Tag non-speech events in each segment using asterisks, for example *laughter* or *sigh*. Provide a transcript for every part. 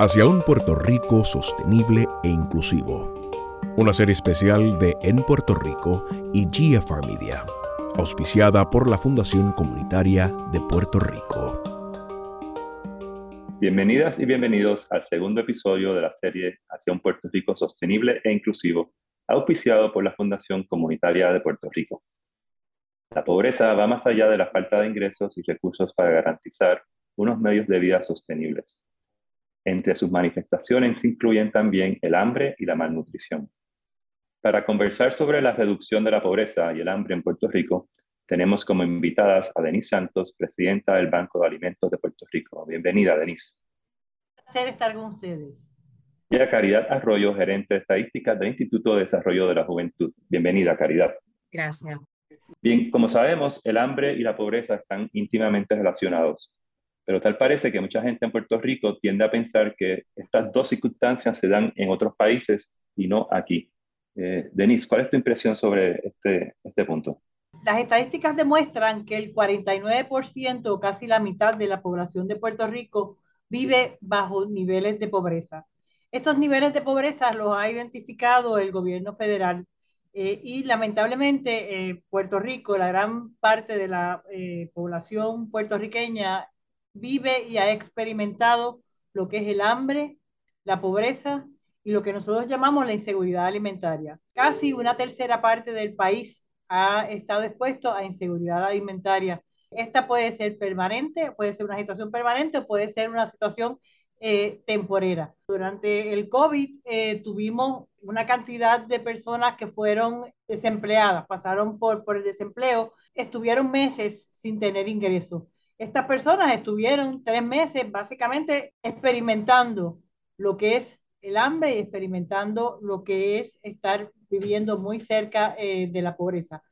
hacia un Puerto Rico sostenible e inclusivo. Una serie especial de En Puerto Rico y GFR Media, auspiciada por la Fundación Comunitaria de Puerto Rico. Bienvenidas y bienvenidos al segundo episodio de la serie Hacia un Puerto Rico sostenible e inclusivo, auspiciado por la Fundación Comunitaria de Puerto Rico. La pobreza va más allá de la falta de ingresos y recursos para garantizar unos medios de vida sostenibles. Entre sus manifestaciones se incluyen también el hambre y la malnutrición. Para conversar sobre la reducción de la pobreza y el hambre en Puerto Rico, tenemos como invitadas a Denise Santos, presidenta del Banco de Alimentos de Puerto Rico. Bienvenida, Denise. Un placer estar con ustedes. Y a Caridad Arroyo, gerente de estadísticas del Instituto de Desarrollo de la Juventud. Bienvenida, Caridad. Gracias. Bien, como sabemos, el hambre y la pobreza están íntimamente relacionados. Pero tal parece que mucha gente en Puerto Rico tiende a pensar que estas dos circunstancias se dan en otros países y no aquí. Eh, Denise, ¿cuál es tu impresión sobre este, este punto? Las estadísticas demuestran que el 49%, casi la mitad de la población de Puerto Rico, vive bajo niveles de pobreza. Estos niveles de pobreza los ha identificado el gobierno federal eh, y lamentablemente eh, Puerto Rico, la gran parte de la población puertorriqueña vive y ha experimentado lo que es el hambre, la pobreza y lo que nosotros llamamos la inseguridad alimentaria. Casi una tercera parte del país ha estado expuesto a inseguridad alimentaria. Esta puede ser permanente, puede ser una situación permanente o puede ser una situación eh, temporera. Durante el COVID eh, tuvimos una cantidad de personas que fueron desempleadas, pasaron por, por el desempleo, estuvieron meses sin tener ingresos. Estas personas estuvieron tres meses básicamente experimentando lo que es el hambre y experimentando lo que es estar viviendo muy cerca eh, de la pobreza.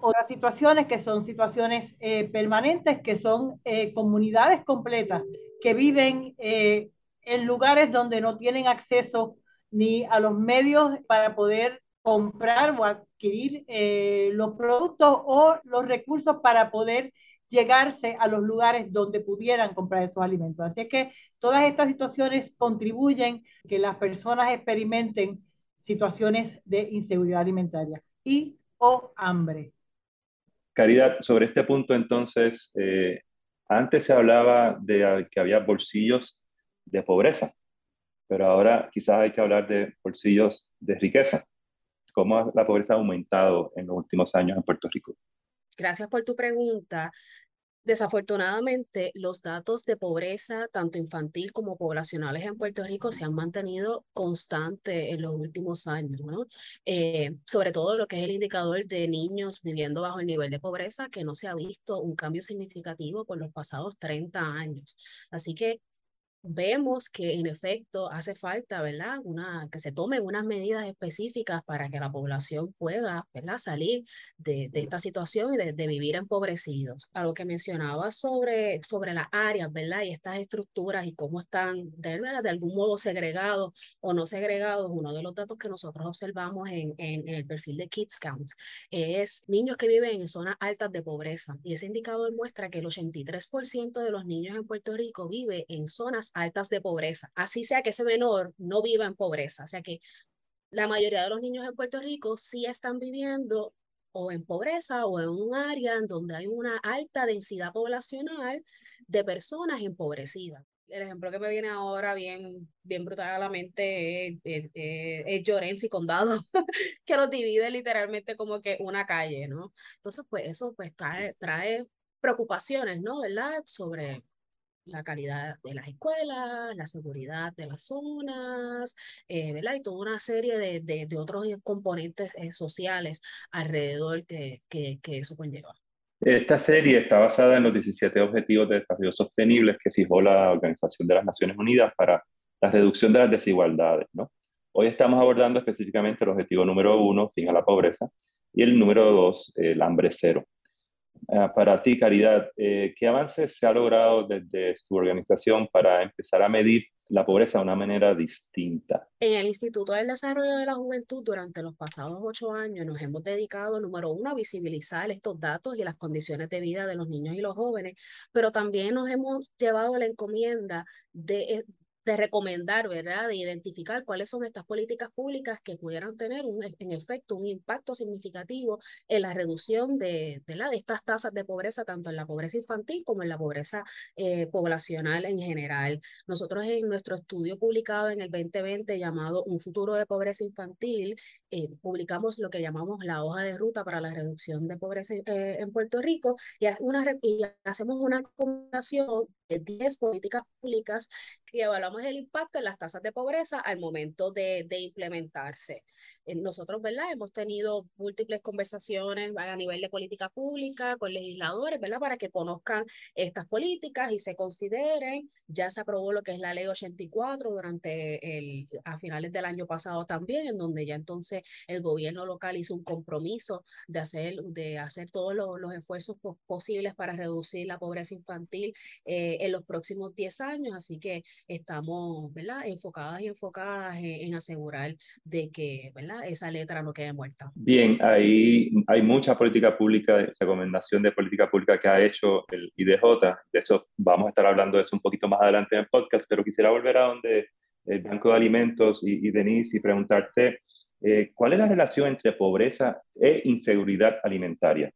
Otras situaciones que son situaciones eh, permanentes, que son eh, comunidades completas que viven en lugares donde no tienen acceso ni a los medios para poder comprar o adquirir los productos o los recursos para poder llegarse a los lugares donde pudieran comprar esos alimentos. Así que todas estas situaciones contribuyen que las personas experimenten situaciones de inseguridad alimentaria y o hambre. Caridad, sobre este punto entonces, eh, antes se hablaba de que había bolsillos de pobreza, pero ahora quizás hay que hablar de bolsillos de riqueza. ¿Cómo la pobreza ha aumentado en los últimos años en Puerto Rico? Gracias por tu pregunta. Desafortunadamente, los datos de pobreza, tanto infantil como poblacionales en Puerto Rico, se han mantenido constantes en los últimos años, ¿no? Eh, sobre todo lo que es el indicador de niños viviendo bajo el nivel de pobreza, que no se ha visto un cambio significativo por los pasados 30 años. Así que vemos que en efecto hace falta, ¿verdad? Una, que se tomen unas medidas específicas para que la población pueda, ¿verdad? Salir de, de esta situación y de, de, vivir empobrecidos. A lo que mencionaba sobre, sobre las áreas, ¿verdad? Y estas estructuras y cómo están, de, de algún modo segregados o no segregados. Uno de los datos que nosotros observamos en, en, en el perfil de Kids Counts es niños que viven en zonas altas de pobreza. Y ese indicador muestra que el 83% de los niños en Puerto Rico vive en zonas altas de pobreza, así sea que ese menor no viva en pobreza, o sea que la mayoría de los niños en Puerto Rico sí están viviendo o en pobreza o en un área en donde hay una alta densidad poblacional de personas empobrecidas. El ejemplo que me viene ahora bien, bien brutal a la mente es, es, es Llorenzi Condado, *laughs* que los divide literalmente como que una calle, ¿no? Entonces, pues eso pues trae, trae preocupaciones, ¿no? ¿Verdad? Sobre la calidad de las escuelas, la seguridad de las zonas, eh, ¿verdad? Y toda una serie de, de, de otros componentes eh, sociales alrededor que, que, que, eso conlleva. Esta serie está basada en los 17 Objetivos de Desarrollo Sostenibles que fijó la Organización de las Naciones Unidas para la reducción de las desigualdades, ¿no? Hoy estamos abordando específicamente el objetivo número uno, fin a la pobreza, y el número dos, el hambre cero. Ah, para ti, Caridad, eh, ¿qué avances se ha logrado desde su organización para empezar a medir la pobreza de una manera distinta? En el Instituto del Desarrollo de la Juventud, durante los pasados ocho años, nos hemos dedicado, número uno, a visibilizar estos datos y las condiciones de vida de los niños y los jóvenes, pero también nos hemos llevado la encomienda de eh, de recomendar, ¿verdad? De identificar cuáles son estas políticas públicas que pudieran tener un, en efecto un impacto significativo en la reducción de, de, de estas tasas de pobreza, tanto en la pobreza infantil como en la pobreza eh, poblacional en general. Nosotros en nuestro estudio publicado en el 2020 llamado Un futuro de pobreza infantil, eh, publicamos lo que llamamos la hoja de ruta para la reducción de pobreza eh, en Puerto Rico y, hacemos una recomendación de 10 políticas públicas que evaluamos el impacto en las tasas de pobreza al momento de, de implementarse. Eh, nosotros, ¿verdad? Hemos tenido múltiples conversaciones a nivel de política pública con legisladores, ¿verdad? Para que conozcan estas políticas y se consideren. Ya se aprobó lo que es la ley 84 durante el, a finales del año pasado también, en donde ya entonces el gobierno local hizo un compromiso de hacer, de hacer todos los, los esfuerzos posibles para reducir la pobreza infantil eh, en los próximos 10 años. Así que estamos, ¿verdad? Enfocadas y enfocadas en, en asegurar de que, ¿verdad? Esa letra no quede muerta. Bien, hay, hay mucha política pública, recomendación de política pública que ha hecho el IDJ. De hecho, vamos a estar hablando de eso un poquito más adelante en el podcast, pero quisiera volver a donde el Banco de Alimentos y, y Denise y preguntarte eh, cuál es la relación entre pobreza e inseguridad alimentaria.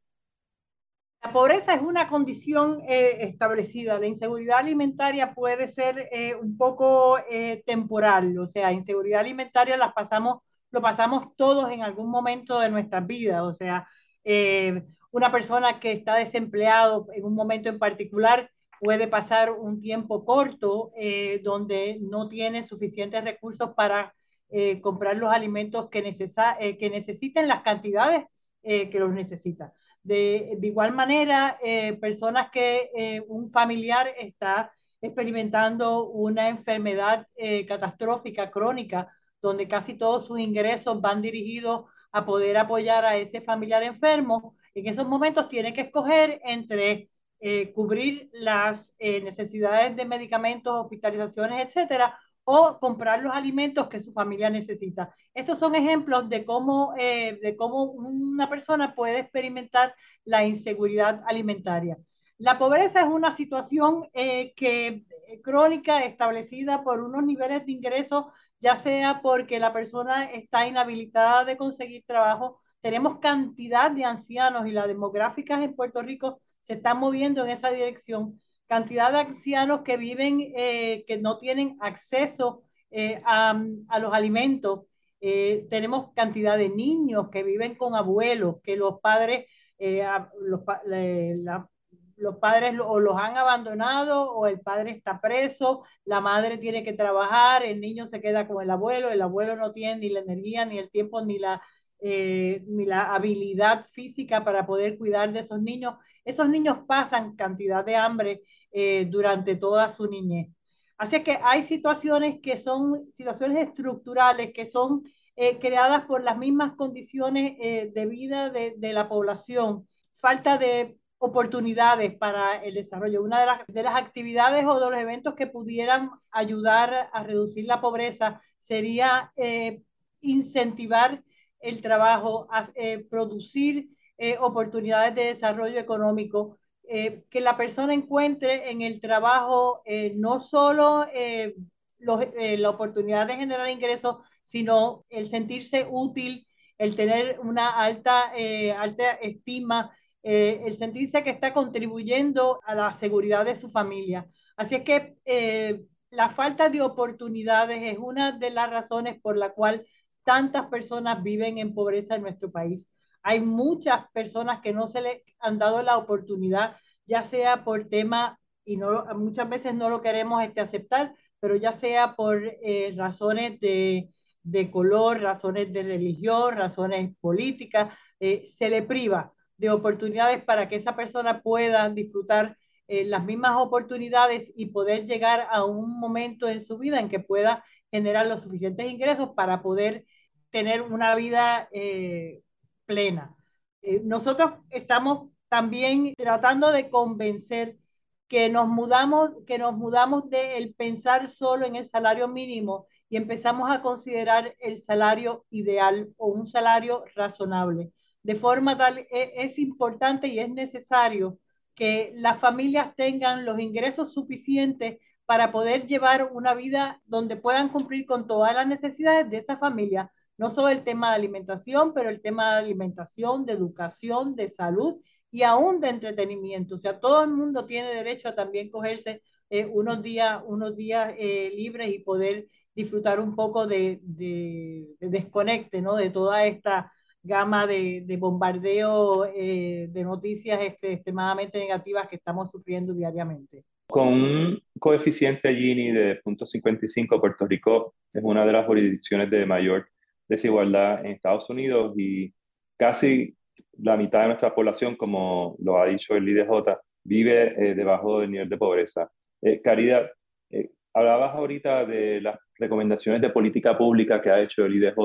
La pobreza es una condición eh, establecida. La inseguridad alimentaria puede ser eh, un poco eh, temporal, o sea, inseguridad alimentaria las pasamos lo pasamos todos en algún momento de nuestras vidas. O sea, eh, una persona que está desempleado en un momento en particular puede pasar un tiempo corto eh, donde no tiene suficientes recursos para eh, comprar los alimentos que, necesa que necesiten las cantidades que los necesita. De, de igual manera, personas que un familiar está experimentando una enfermedad catastrófica, crónica, donde casi todos sus ingresos van dirigidos a poder apoyar a ese familiar enfermo, en esos momentos tiene que escoger entre eh, cubrir las eh, necesidades de medicamentos, hospitalizaciones, etcétera, o comprar los alimentos que su familia necesita. Estos son ejemplos de cómo, eh, de cómo una persona puede experimentar la inseguridad alimentaria. La pobreza es una situación que crónica establecida por unos niveles de ingresos ya sea porque la persona está inhabilitada de conseguir trabajo. Tenemos cantidad de ancianos y las demográficas en Puerto Rico se están moviendo en esa dirección. Cantidad de ancianos que viven, eh, que no tienen acceso eh, a, los alimentos. Eh, tenemos cantidad de niños que viven con abuelos, que los padres, la, los padres o los han abandonado o el padre está preso, la madre tiene que trabajar, el niño se queda con el abuelo, el abuelo no tiene ni la energía, ni el tiempo, ni la, eh, ni la habilidad física para poder cuidar de esos niños. Esos niños pasan cantidad de hambre eh, durante toda su niñez. Así que hay situaciones que son situaciones estructurales, que son eh, creadas por las mismas condiciones de vida de, de la población, falta de oportunidades para el desarrollo. Una de las, de las, actividades o de los eventos que pudieran ayudar a reducir la pobreza sería eh, incentivar el trabajo, a, eh, producir eh, oportunidades de desarrollo económico, eh, que la persona encuentre en el trabajo no solo los, la oportunidad de generar ingresos, sino el sentirse útil, el tener una alta, alta estima eh, el sentirse que está contribuyendo a la seguridad de su familia. Así es que eh, la falta de oportunidades es una de las razones por la cual tantas personas viven en pobreza en nuestro país. Hay muchas personas que no se les han dado la oportunidad, ya sea por tema, y no, muchas veces no lo queremos este, aceptar, pero ya sea por eh, razones de, de, color, razones de religión, razones políticas, se le priva de oportunidades para que esa persona pueda disfrutar eh, las mismas oportunidades y poder llegar a un momento en su vida en que pueda generar los suficientes ingresos para poder tener una vida eh, plena. Eh, nosotros estamos también tratando de convencer que nos mudamos, que nos mudamos de pensar solo en el salario mínimo y empezamos a considerar el salario ideal o un salario razonable de forma tal, e, es importante y es necesario que las familias tengan los ingresos suficientes para poder llevar una vida donde puedan cumplir con todas las necesidades de esa familia, no solo el tema de alimentación, pero el tema de alimentación, de educación, de salud y aún de entretenimiento. O sea, todo el mundo tiene derecho a también cogerse eh, unos días, unos días eh, libres y poder disfrutar un poco de, de, desconecte, ¿no? De toda esta gama de, de bombardeo eh, de noticias este, extremadamente negativas que estamos sufriendo diariamente. Con un coeficiente Gini de 0.55, Puerto Rico es una de las jurisdicciones de mayor desigualdad en Estados Unidos y casi la mitad de nuestra población, como lo ha dicho el IDJ, vive eh, debajo del nivel de pobreza. Eh, Caridad, eh, hablabas ahorita de las recomendaciones de política pública que ha hecho el IDJ.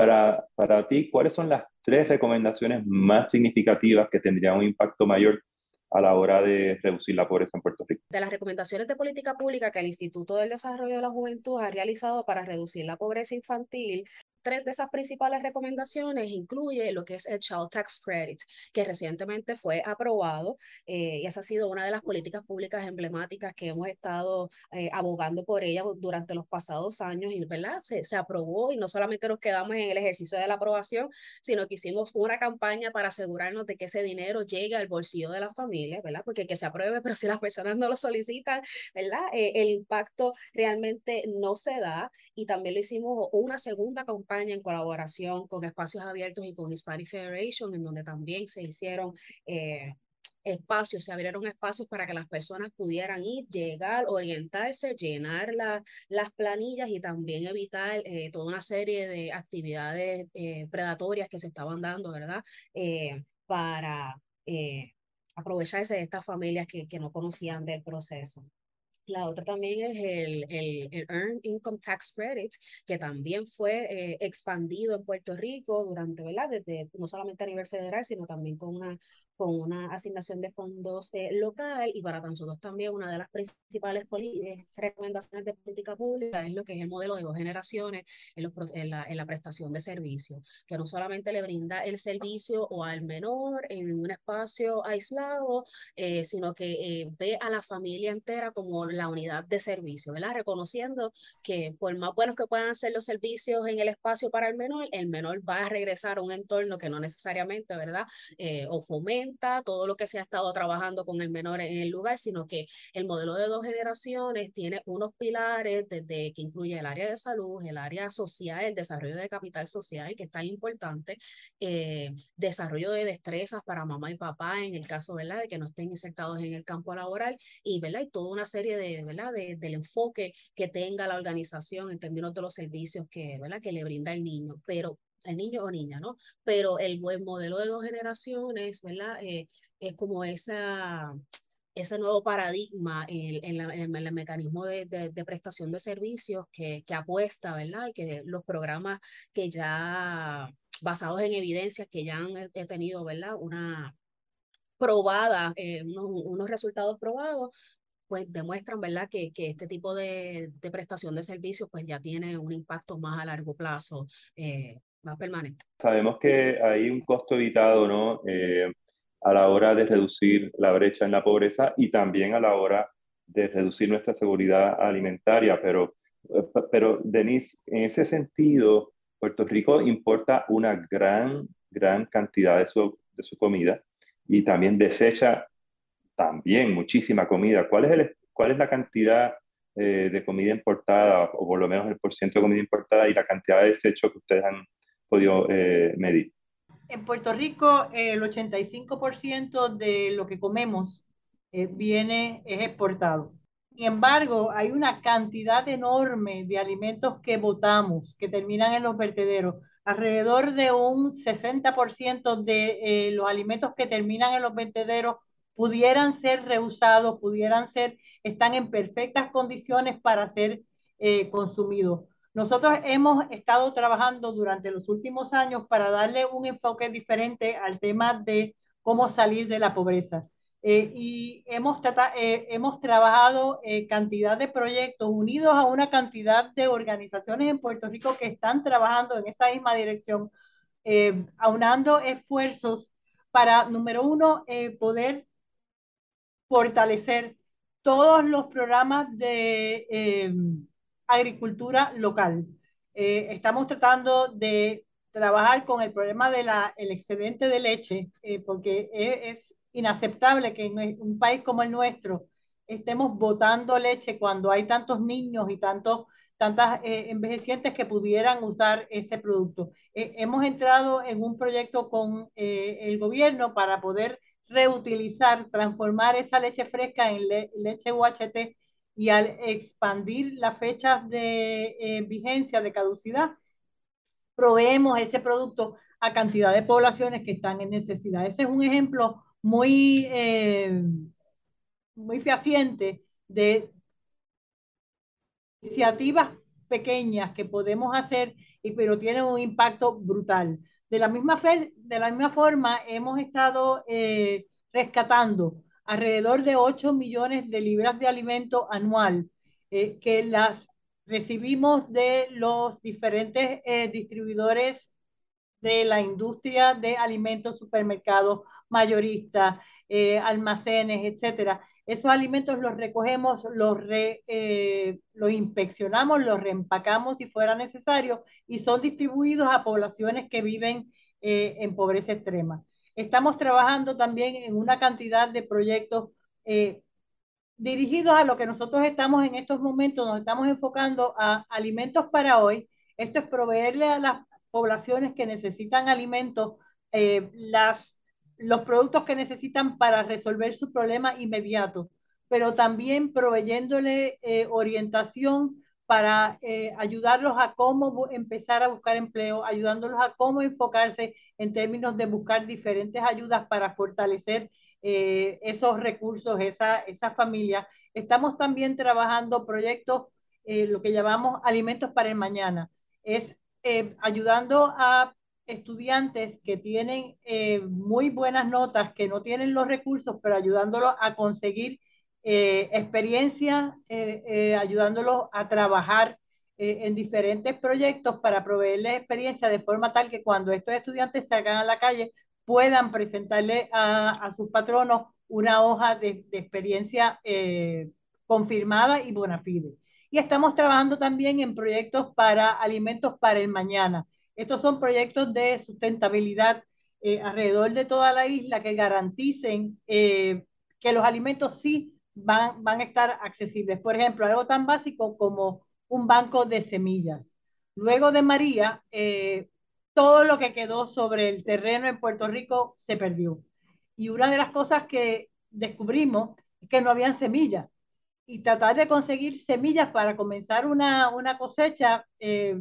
Para, para ti, ¿cuáles son las tres recomendaciones más significativas que tendrían un impacto mayor a la hora de reducir la pobreza en Puerto Rico. De las recomendaciones de política pública que el Instituto del Desarrollo de la Juventud ha realizado para reducir la pobreza infantil, tres de esas principales recomendaciones incluye lo que es el Child Tax Credit, que recientemente fue aprobado eh, y esa ha sido una de las políticas públicas emblemáticas que hemos estado eh, abogando por ella durante los pasados años y ¿verdad? Se, se aprobó y no solamente nos quedamos en el ejercicio de la aprobación, sino que hicimos una campaña para asegurarnos de que ese dinero llegue al bolsillo de la familia, ¿verdad? Porque que se apruebe, pero si las personas no lo solicitan, ¿verdad? Eh, el impacto realmente no se da y también lo hicimos una segunda campaña en colaboración con Espacios Abiertos y con Hispanic Federation, en donde también se hicieron eh, espacios, se abrieron espacios para que las personas pudieran ir, llegar, orientarse, llenar las planillas y también evitar eh, toda una serie de actividades eh, predatorias que se estaban dando, ¿verdad? para aprovecharse de estas familias que, que no conocían del proceso. La otra también es el, el, el, Earned Income Tax Credit, que también fue eh, expandido en Puerto Rico durante, ¿verdad? Desde, no solamente a nivel federal, sino también con una con una asignación de fondos eh, local y para nosotros también una de las principales eh, recomendaciones de política pública es lo que es el modelo de dos generaciones en, los, en, la, en la, prestación de servicios, que no solamente le brinda el servicio o al menor en un espacio aislado, eh, sino que ve a la familia entera como la unidad de servicio, ¿verdad? Reconociendo que por más buenos que puedan ser los servicios en el espacio para el menor, el menor va a regresar a un entorno que no necesariamente, ¿verdad? o fomenta todo lo que se ha estado trabajando con el menor en el lugar, sino que el modelo de dos generaciones tiene unos pilares desde que incluye el área de salud, el área social, el desarrollo de capital social, que es tan importante, eh, desarrollo de destrezas para mamá y papá en el caso ¿verdad? de que no estén insertados en el campo laboral y, ¿verdad? y toda una serie de, ¿verdad? De, del enfoque que tenga la organización en términos de los servicios que, ¿verdad? que le brinda el niño. Pero el niño o niña, ¿no? Pero el buen modelo de dos generaciones, ¿verdad? Eh, es como esa, ese nuevo paradigma en, en, el mecanismo de, de, prestación de servicios que, que apuesta, ¿verdad? Y que los programas que ya, basados en evidencias que ya han he tenido, ¿verdad? Una probada, eh, unos, unos, resultados probados, pues demuestran, ¿verdad?, que, que este tipo de, de, prestación de servicios pues ya tiene un impacto más a largo plazo eh, más permanente. Sabemos que hay un costo evitado, ¿no? Eh, a la hora de reducir la brecha en la pobreza y también a la hora de reducir nuestra seguridad alimentaria. Pero, eh, pero Denise, en ese sentido, Puerto Rico importa una gran, gran cantidad de su, de su comida y también desecha también muchísima comida. ¿Cuál es, el, cuál es la cantidad eh, de comida importada, o por lo menos el porcentaje de comida importada y la cantidad de desechos que ustedes han podido eh, medir? En Puerto Rico, el 85% de lo que comemos eh, viene, es exportado. Sin embargo, hay una cantidad enorme de alimentos que botamos, que terminan en los vertederos. Alrededor de un 60% de eh, los alimentos que terminan en los vertederos pudieran ser reusados, pudieran ser, están en perfectas condiciones para ser consumidos. Nosotros hemos estado trabajando durante los últimos años para darle un enfoque diferente al tema de cómo salir de la pobreza. Eh, y hemos, eh, hemos trabajado eh, cantidad de proyectos unidos a una cantidad de organizaciones en Puerto Rico que están trabajando en esa misma dirección, aunando esfuerzos para, número uno, poder fortalecer todos los programas de eh, agricultura local. Eh, estamos tratando de trabajar con el problema del excedente de leche, eh, porque es, inaceptable que en un país como el nuestro estemos botando leche cuando hay tantos niños y tantos tantas envejecientes que pudieran usar ese producto. hemos entrado en un proyecto con el gobierno para poder reutilizar, transformar esa leche fresca en leche UHT y al expandir las fechas de eh, vigencia, de caducidad, proveemos ese producto a cantidad de poblaciones que están en necesidad. Ese es un ejemplo muy, eh, muy fehaciente de iniciativas pequeñas que podemos hacer, y, pero tienen un impacto brutal. De la misma, fe, de la misma forma, hemos estado eh, rescatando alrededor de 8 millones de libras de alimento anual, eh, que las recibimos de los diferentes eh, distribuidores de la industria de alimentos, supermercados, mayoristas, almacenes, etcétera. Esos alimentos los recogemos, los, los inspeccionamos, los reempacamos si fuera necesario y son distribuidos a poblaciones que viven en pobreza extrema. Estamos trabajando también en una cantidad de proyectos eh, dirigidos a lo que nosotros estamos en estos momentos, nos estamos enfocando a alimentos para hoy. Esto es proveerle a las poblaciones que necesitan alimentos eh, las, los productos que necesitan para resolver su problema inmediato, pero también proveyéndole eh, orientación para eh, ayudarlos a cómo empezar a buscar empleo, ayudándolos a cómo enfocarse en términos de buscar diferentes ayudas para fortalecer eh, esos recursos, esa, esa familia. Estamos también trabajando proyectos, eh, lo que llamamos alimentos para el mañana. Es ayudando a estudiantes que tienen muy buenas notas, que no tienen los recursos, pero ayudándolos a conseguir eh, eh, eh, ayudándolos a trabajar en diferentes proyectos para proveerles experiencia de forma tal que cuando estos estudiantes salgan a la calle puedan presentarle a, sus patronos una hoja de, de experiencia confirmada y bona fide. Y estamos trabajando también en proyectos para alimentos para el mañana. Estos son proyectos de sustentabilidad alrededor de toda la isla que garanticen que los alimentos sí van, van a estar accesibles. Por ejemplo, algo tan básico como un banco de semillas. Luego de María, eh, todo lo que quedó sobre el terreno en Puerto Rico se perdió. Y una de las cosas que descubrimos es que no habían semillas. Y tratar de conseguir semillas para comenzar una, una cosecha eh,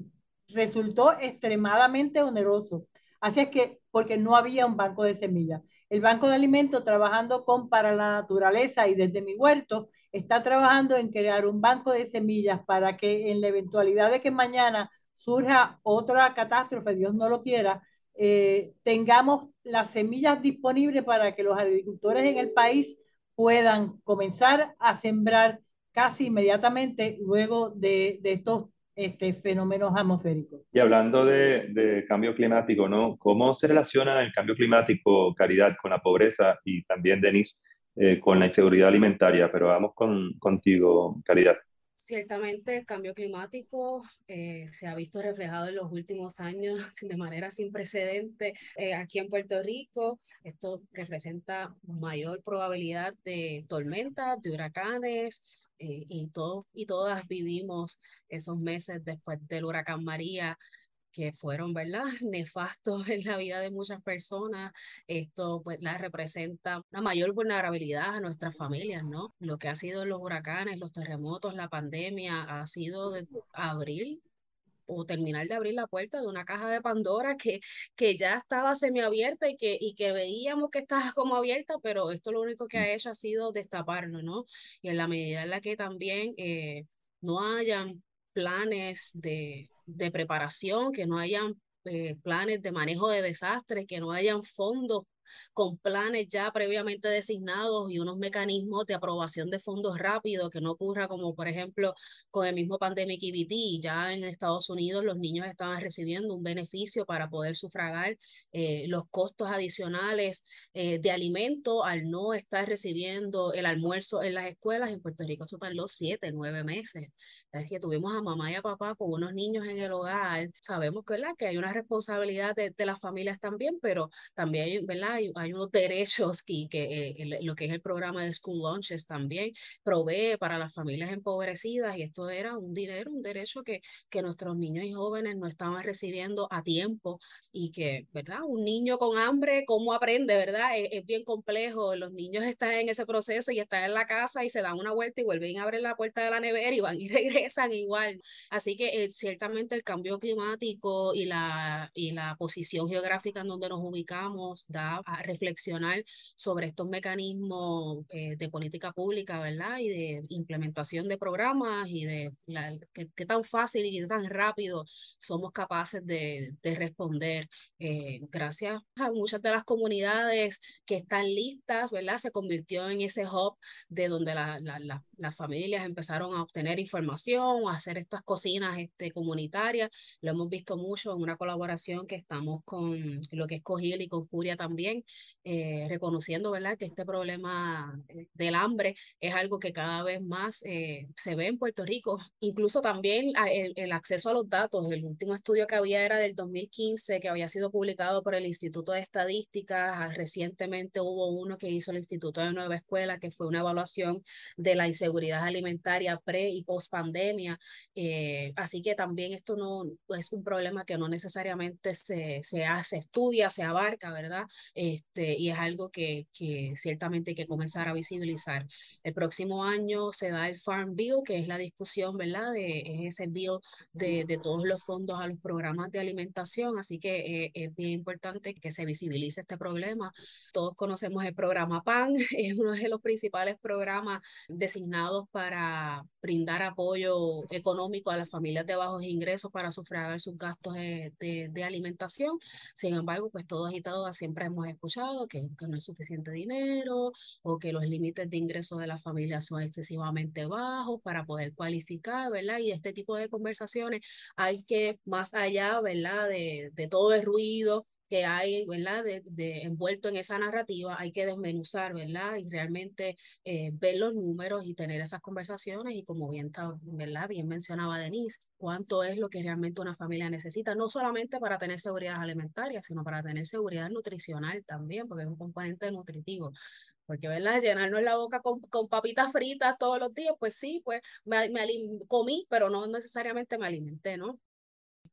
resultó extremadamente oneroso. Así es que, porque no había un banco de semillas. El Banco de Alimentos, trabajando con Para la Naturaleza y desde mi huerto, está trabajando en crear un banco de semillas para que en la eventualidad de que mañana surja otra catástrofe, Dios no lo quiera, eh, tengamos las semillas disponibles para que los agricultores en el país puedan comenzar a sembrar casi inmediatamente luego de, de estos este, fenómenos atmosféricos. Y hablando de, cambio climático, ¿no? ¿Cómo se relaciona el cambio climático, Caridad, con la pobreza y también, Denise, eh, con la inseguridad alimentaria? Pero vamos con, contigo, Caridad. Ciertamente el cambio climático eh, se ha visto reflejado en los últimos años *laughs* de manera sin precedente eh, aquí en Puerto Rico. Esto representa mayor probabilidad de tormentas, de huracanes, eh, y, todos y todas vivimos esos meses después del huracán María que fueron, ¿verdad?, *laughs* nefastos en la vida de muchas personas. Esto, pues, la representa una mayor vulnerabilidad a nuestras familias, ¿no? Lo que ha sido los huracanes, los terremotos, la pandemia, ha sido de abril o terminar de abrir la puerta de una caja de Pandora que, que ya estaba semiabierta y que, y que veíamos que estaba como abierta, pero esto lo único que ha hecho ha sido destaparlo, ¿no? Y en la medida en la que también eh, no hayan planes de, de preparación, que no hayan eh, planes de manejo de desastres, que no hayan fondos con planes ya previamente designados y unos mecanismos de aprobación de fondos rápidos, que no ocurra como por ejemplo con el mismo Pandemic EBT, ya en Estados Unidos los niños estaban recibiendo un beneficio para poder sufragar eh, los costos adicionales eh, de alimento al no estar recibiendo el almuerzo en las escuelas. En Puerto Rico esto tardó siete, nueve meses. Es que tuvimos a mamá y a papá con unos niños en el hogar. Sabemos ¿verdad? que hay una responsabilidad de, de las familias también, pero también ¿verdad? Hay, hay unos derechos y que eh, lo que es el programa de School Lunches también provee para las familias empobrecidas y esto era un dinero, un derecho que, que nuestros niños y jóvenes no estaban recibiendo a tiempo y que, ¿verdad? Un niño con hambre, ¿cómo aprende, verdad? Es, es bien complejo. Los niños están en ese proceso y están en la casa y se dan una vuelta y vuelven a abrir la puerta de la nevera y van y *laughs* regresan igual. Así que eh, ciertamente el cambio climático y la, y la posición geográfica en donde nos ubicamos da a reflexionar sobre estos mecanismos eh, de política pública, ¿verdad? Y de implementación de programas y de qué tan fácil y qué tan rápido somos capaces de, de responder. Eh, gracias a muchas de las comunidades que están listas, ¿verdad? Se convirtió en ese hub de donde la, la, las familias empezaron a obtener información, a hacer estas cocinas este, comunitarias. Lo hemos visto mucho en una colaboración que estamos con lo que es Cogil y con Furia también, eh, reconociendo ¿verdad? que este problema eh, del hambre es algo que cada vez más eh, se ve en Puerto Rico. *laughs* Incluso también el, el, acceso a los datos. El último estudio que había era del 2015, que había sido publicado por el Instituto de Estadísticas. Recientemente hubo uno que hizo el Instituto de Nueva Escuela, que fue una evaluación de la inseguridad alimentaria pre y post pandemia. así que también esto no es un problema que no necesariamente se, se, hace, estudia, se abarca, ¿verdad? Este, y es algo que, que ciertamente hay que comenzar a visibilizar. El próximo año se da el Farm Bill, que es la discusión, ¿verdad? De ese bill de, de todos los fondos a los programas de alimentación, así que eh, es bien importante que se visibilice este problema. Todos conocemos el programa PAN, *laughs* es uno de los principales programas designados para brindar apoyo económico a las familias de bajos ingresos para sufragar sus gastos de, de, de alimentación. Sin embargo, pues todos y todas siempre hemos escuchado que, no es suficiente dinero o que los límites de ingresos de las familias son excesivamente bajos para poder cualificar, ¿verdad? Y este tipo de conversaciones hay que, más allá, ¿verdad? De todo el ruido que hay, ¿verdad? De, de, envuelto en esa narrativa, hay que desmenuzar, ¿verdad? Y realmente eh, ver los números y tener esas conversaciones y como bien, ¿verdad? Bien mencionaba Denise, cuánto es lo que realmente una familia necesita, no solamente para tener seguridad alimentaria, sino para tener seguridad nutricional también, porque es un componente nutritivo. Porque, ¿verdad? Llenarnos la boca con, con papitas fritas todos los días, pues sí, pues me, me comí, pero no necesariamente me alimenté, ¿no?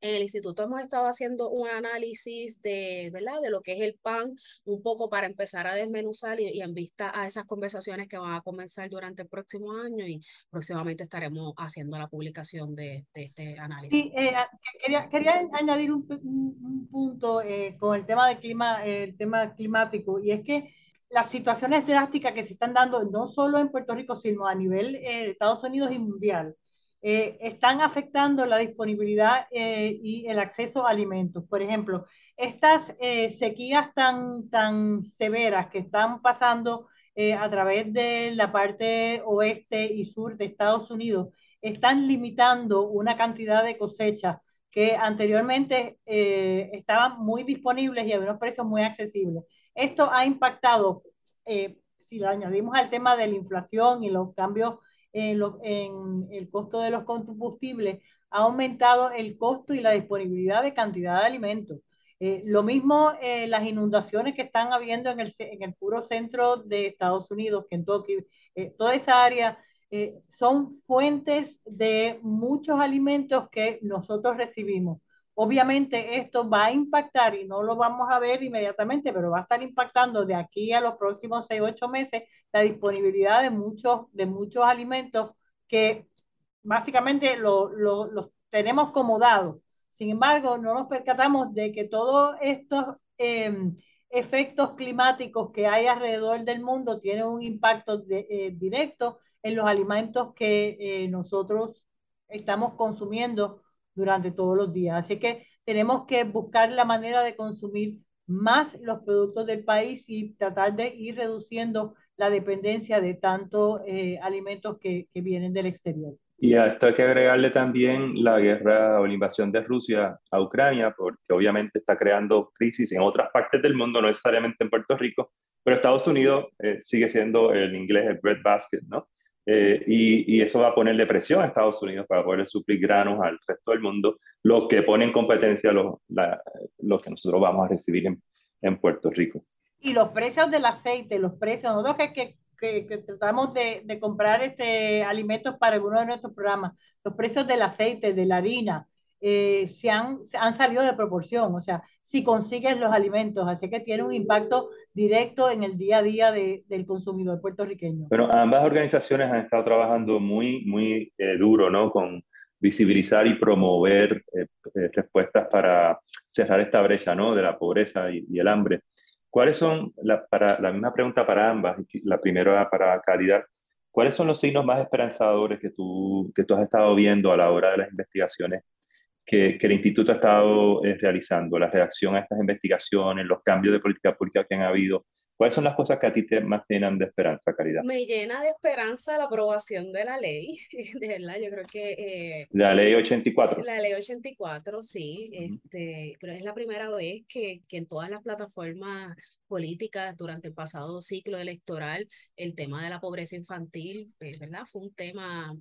En el instituto hemos estado haciendo un análisis de, ¿verdad? de lo que es el PAN, un poco para empezar a desmenuzar y, y, en vista a esas conversaciones que van a comenzar durante el próximo año y próximamente estaremos haciendo la publicación de, de este análisis. Sí, eh, quería, quería, añadir un, un, un punto eh, con el tema del clima, el tema climático y es que las situaciones drásticas que se están dando no solo en Puerto Rico, sino a nivel eh, de Estados Unidos y mundial eh, están afectando la disponibilidad eh, y el acceso a alimentos. Por ejemplo, estas eh, sequías tan, tan severas que están pasando eh, a través de la parte oeste y sur de Estados Unidos están limitando una cantidad de cosechas que anteriormente eh, estaban muy disponibles y a unos precios muy accesibles. Esto ha impactado, si lo añadimos al tema de la inflación y los cambios en, en el costo de los combustibles, ha aumentado el costo y la disponibilidad de cantidad de alimentos. Eh, lo mismo eh, las inundaciones que están habiendo en el, en el puro centro de Estados Unidos, Kentucky, eh, toda esa área, eh, son fuentes de muchos alimentos que nosotros recibimos. Obviamente esto va a impactar y no lo vamos a ver inmediatamente, pero va a estar impactando de aquí a los próximos 6, 8 meses la disponibilidad de muchos, de muchos alimentos que básicamente los lo, lo tenemos como dados. Sin embargo, no nos percatamos de que todos estos eh, efectos climáticos que hay alrededor del mundo tienen un impacto eh, directo en los alimentos que eh, nosotros estamos consumiendo durante todos los días. Así que tenemos que buscar la manera de consumir más los productos del país y tratar de ir reduciendo la dependencia de tantos eh, alimentos que, que vienen del exterior. Y a esto hay que agregarle también la guerra o la invasión de Rusia a Ucrania, porque obviamente está creando crisis en otras partes del mundo, no necesariamente en Puerto Rico, pero Estados Unidos eh, sigue siendo el inglés el breadbasket, ¿no? Eh, y, y, eso va a ponerle presión a Estados Unidos para poder suplir granos al resto del mundo, lo que pone en competencia lo, lo que nosotros vamos a recibir en, en, Puerto Rico. Y los precios del aceite, los precios, nosotros que, que que, tratamos de, de, comprar este, alimentos para alguno de nuestros programas, los precios del aceite, de la harina, eh, se, han, se han salido de proporción, o sea, si consigues los alimentos, así que tiene un impacto directo en el día a día de, del consumidor puertorriqueño. Bueno, ambas organizaciones han estado trabajando muy, muy eh, duro, ¿no? Con visibilizar y promover eh, eh respuestas para cerrar esta brecha, ¿no? De la pobreza y, y el hambre. ¿Cuáles son, la, para, la misma pregunta para ambas, la primera para Caridad, ¿cuáles son los signos más esperanzadores que tú, que tú has estado viendo a la hora de las investigaciones que, que el instituto ha estado eh, realizando, la reacción a estas investigaciones, los cambios de política pública que han habido ¿Cuáles son las cosas que a ti te más llenan de esperanza, Caridad? Me llena de esperanza la aprobación de la ley, *laughs* de verdad, yo creo que... Eh, la ley 84. La ley 84, sí, este, creo que es la primera vez que, que en todas las plataformas políticas durante el pasado ciclo electoral, el tema de la pobreza infantil, eh, ¿verdad? Fue un tema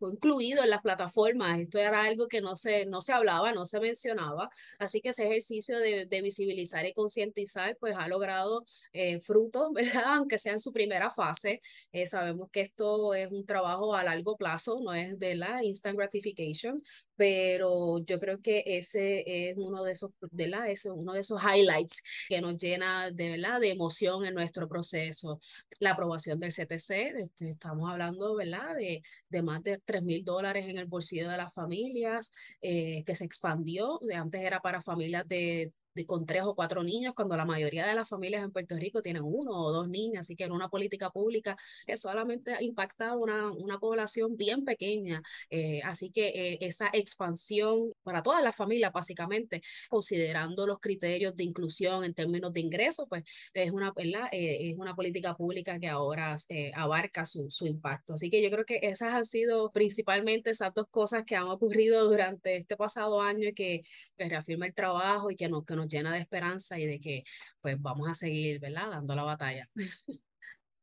fue incluido en las plataformas. Esto era algo que no se, no se hablaba, no se mencionaba. Así que ese ejercicio de, de visibilizar y concientizar, pues ha logrado eh, frutos, *laughs* ¿verdad? Aunque sea en su primera fase. Eh, sabemos que esto es un trabajo a largo plazo, no es de la instant gratification, pero yo creo que ese es uno de esos, la, ese, uno de esos highlights que nos llena de, ¿verdad? de emoción en nuestro proceso. La aprobación del CTC, este, estamos hablando ¿verdad? De, de más de 3 mil dólares en el bolsillo de las familias, eh, que se expandió, de antes era para familias de de, con tres o cuatro niños, cuando la mayoría de las familias en Puerto Rico tienen uno o dos niños, así que en una política pública que solamente impacta una, una población bien pequeña. Eh, así que eh, esa expansión para todas las familias, básicamente, considerando los criterios de inclusión en términos de ingresos, pues es una, eh, es una política pública que ahora abarca su, su impacto. Así que yo creo que esas han sido principalmente esas dos cosas que han ocurrido durante este pasado año y que, que reafirma el trabajo y que nos, que nos llena de esperanza y de que pues vamos a seguir, ¿verdad? Dando la batalla.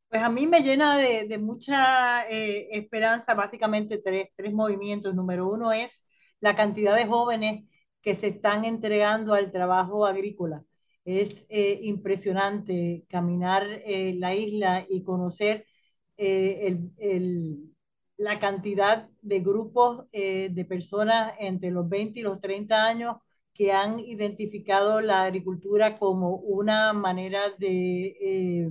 Pues a mí me llena de, de mucha eh, esperanza básicamente tres, tres movimientos. Número uno es la cantidad de jóvenes que se están entregando al trabajo agrícola. Es eh, impresionante caminar eh, la isla y conocer eh, el, el, la cantidad de grupos eh, de personas entre los 20 y los 30 años que han identificado la agricultura como una manera de eh,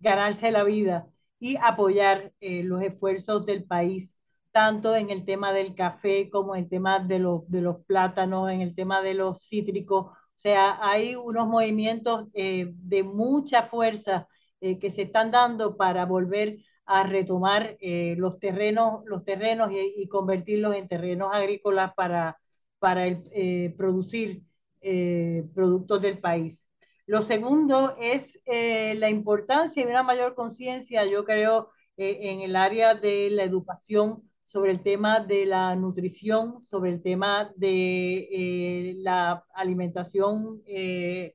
ganarse la vida y apoyar eh, los esfuerzos del país, tanto en el tema del café como en el tema de los, de los plátanos, en el tema de los cítricos. O sea, hay unos movimientos eh, de mucha fuerza que se están dando para volver a retomar los terrenos, los terrenos y convertirlos en terrenos agrícolas para para el, eh, producir eh, productos del país. Lo segundo es eh, la importancia de una mayor conciencia, yo creo, en el área de la educación sobre el tema de la nutrición, sobre el tema de la alimentación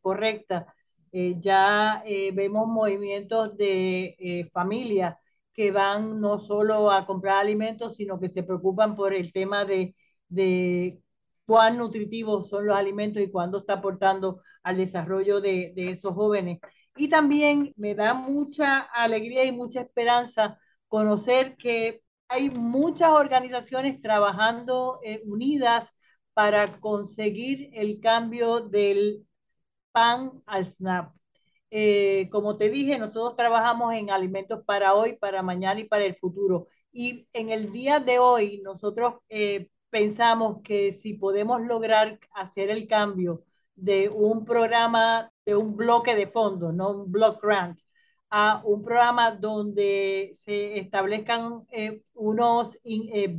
correcta. ya vemos movimientos de familias que van no solo a comprar alimentos, sino que se preocupan por el tema de cuán nutritivos son los alimentos y cuándo está aportando al desarrollo de, esos jóvenes. Y también me da mucha alegría y mucha esperanza conocer que hay muchas organizaciones trabajando eh, unidas para conseguir el cambio del pan al SNAP. Eh, como te dije, nosotros trabajamos en alimentos para hoy, para mañana y para el futuro. Y en el día de hoy, nosotros eh, pensamos que si podemos lograr hacer el cambio de un programa, de un bloque de fondos, no un block grant, a un programa donde se establezcan eh, unos, eh,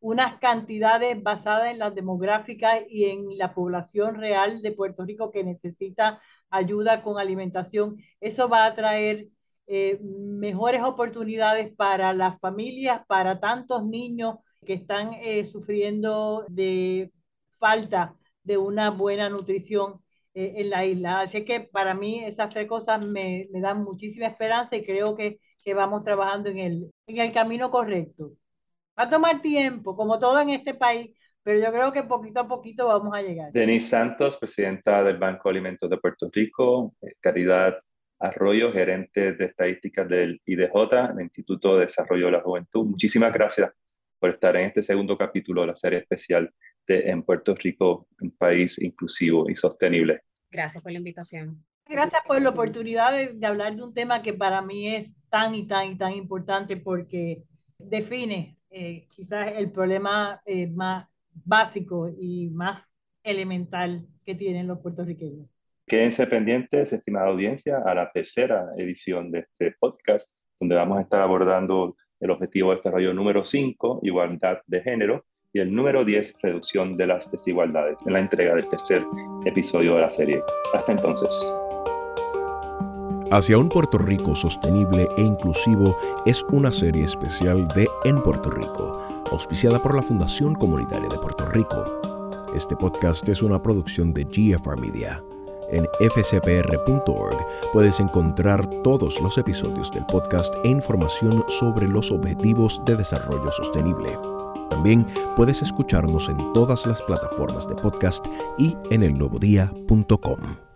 unas cantidades basadas en las demográficas y en la población real de Puerto Rico que necesita ayuda con alimentación. Eso va a traer eh, mejores oportunidades para las familias, para tantos niños que están eh, sufriendo de falta de una buena nutrición eh, en la isla. Así que para mí esas tres cosas me, me dan muchísima esperanza y creo que, que vamos trabajando en el, en el camino correcto. Va a tomar tiempo, como todo en este país, pero yo creo que poquito a poquito vamos a llegar. Denise Santos, presidenta del Banco de Alimentos de Puerto Rico, eh, Caridad Arroyo, gerente de estadísticas del IDJ, el Instituto de Desarrollo de la Juventud. Muchísimas gracias por estar en este segundo capítulo de la serie especial de En Puerto Rico, un país inclusivo y sostenible. Gracias por la invitación. Gracias por la oportunidad de, de hablar de un tema que para mí es tan y tan y tan importante porque define eh, quizás el problema eh, más básico y más elemental que tienen los puertorriqueños. Quédense pendientes, estimada audiencia, a la tercera edición de este podcast, donde vamos a estar abordando el objetivo de desarrollo número 5, igualdad de género, y el número 10, reducción de las desigualdades, en la entrega del tercer episodio de la serie. Hasta entonces. Hacia un Puerto Rico sostenible e inclusivo es una serie especial de En Puerto Rico, auspiciada por la Fundación Comunitaria de Puerto Rico. Este podcast es una producción de GFR Media. En fcpr.org puedes encontrar todos los episodios del podcast e información sobre los objetivos de desarrollo sostenible. También puedes escucharnos en todas las plataformas de podcast y en elnuevodía.com.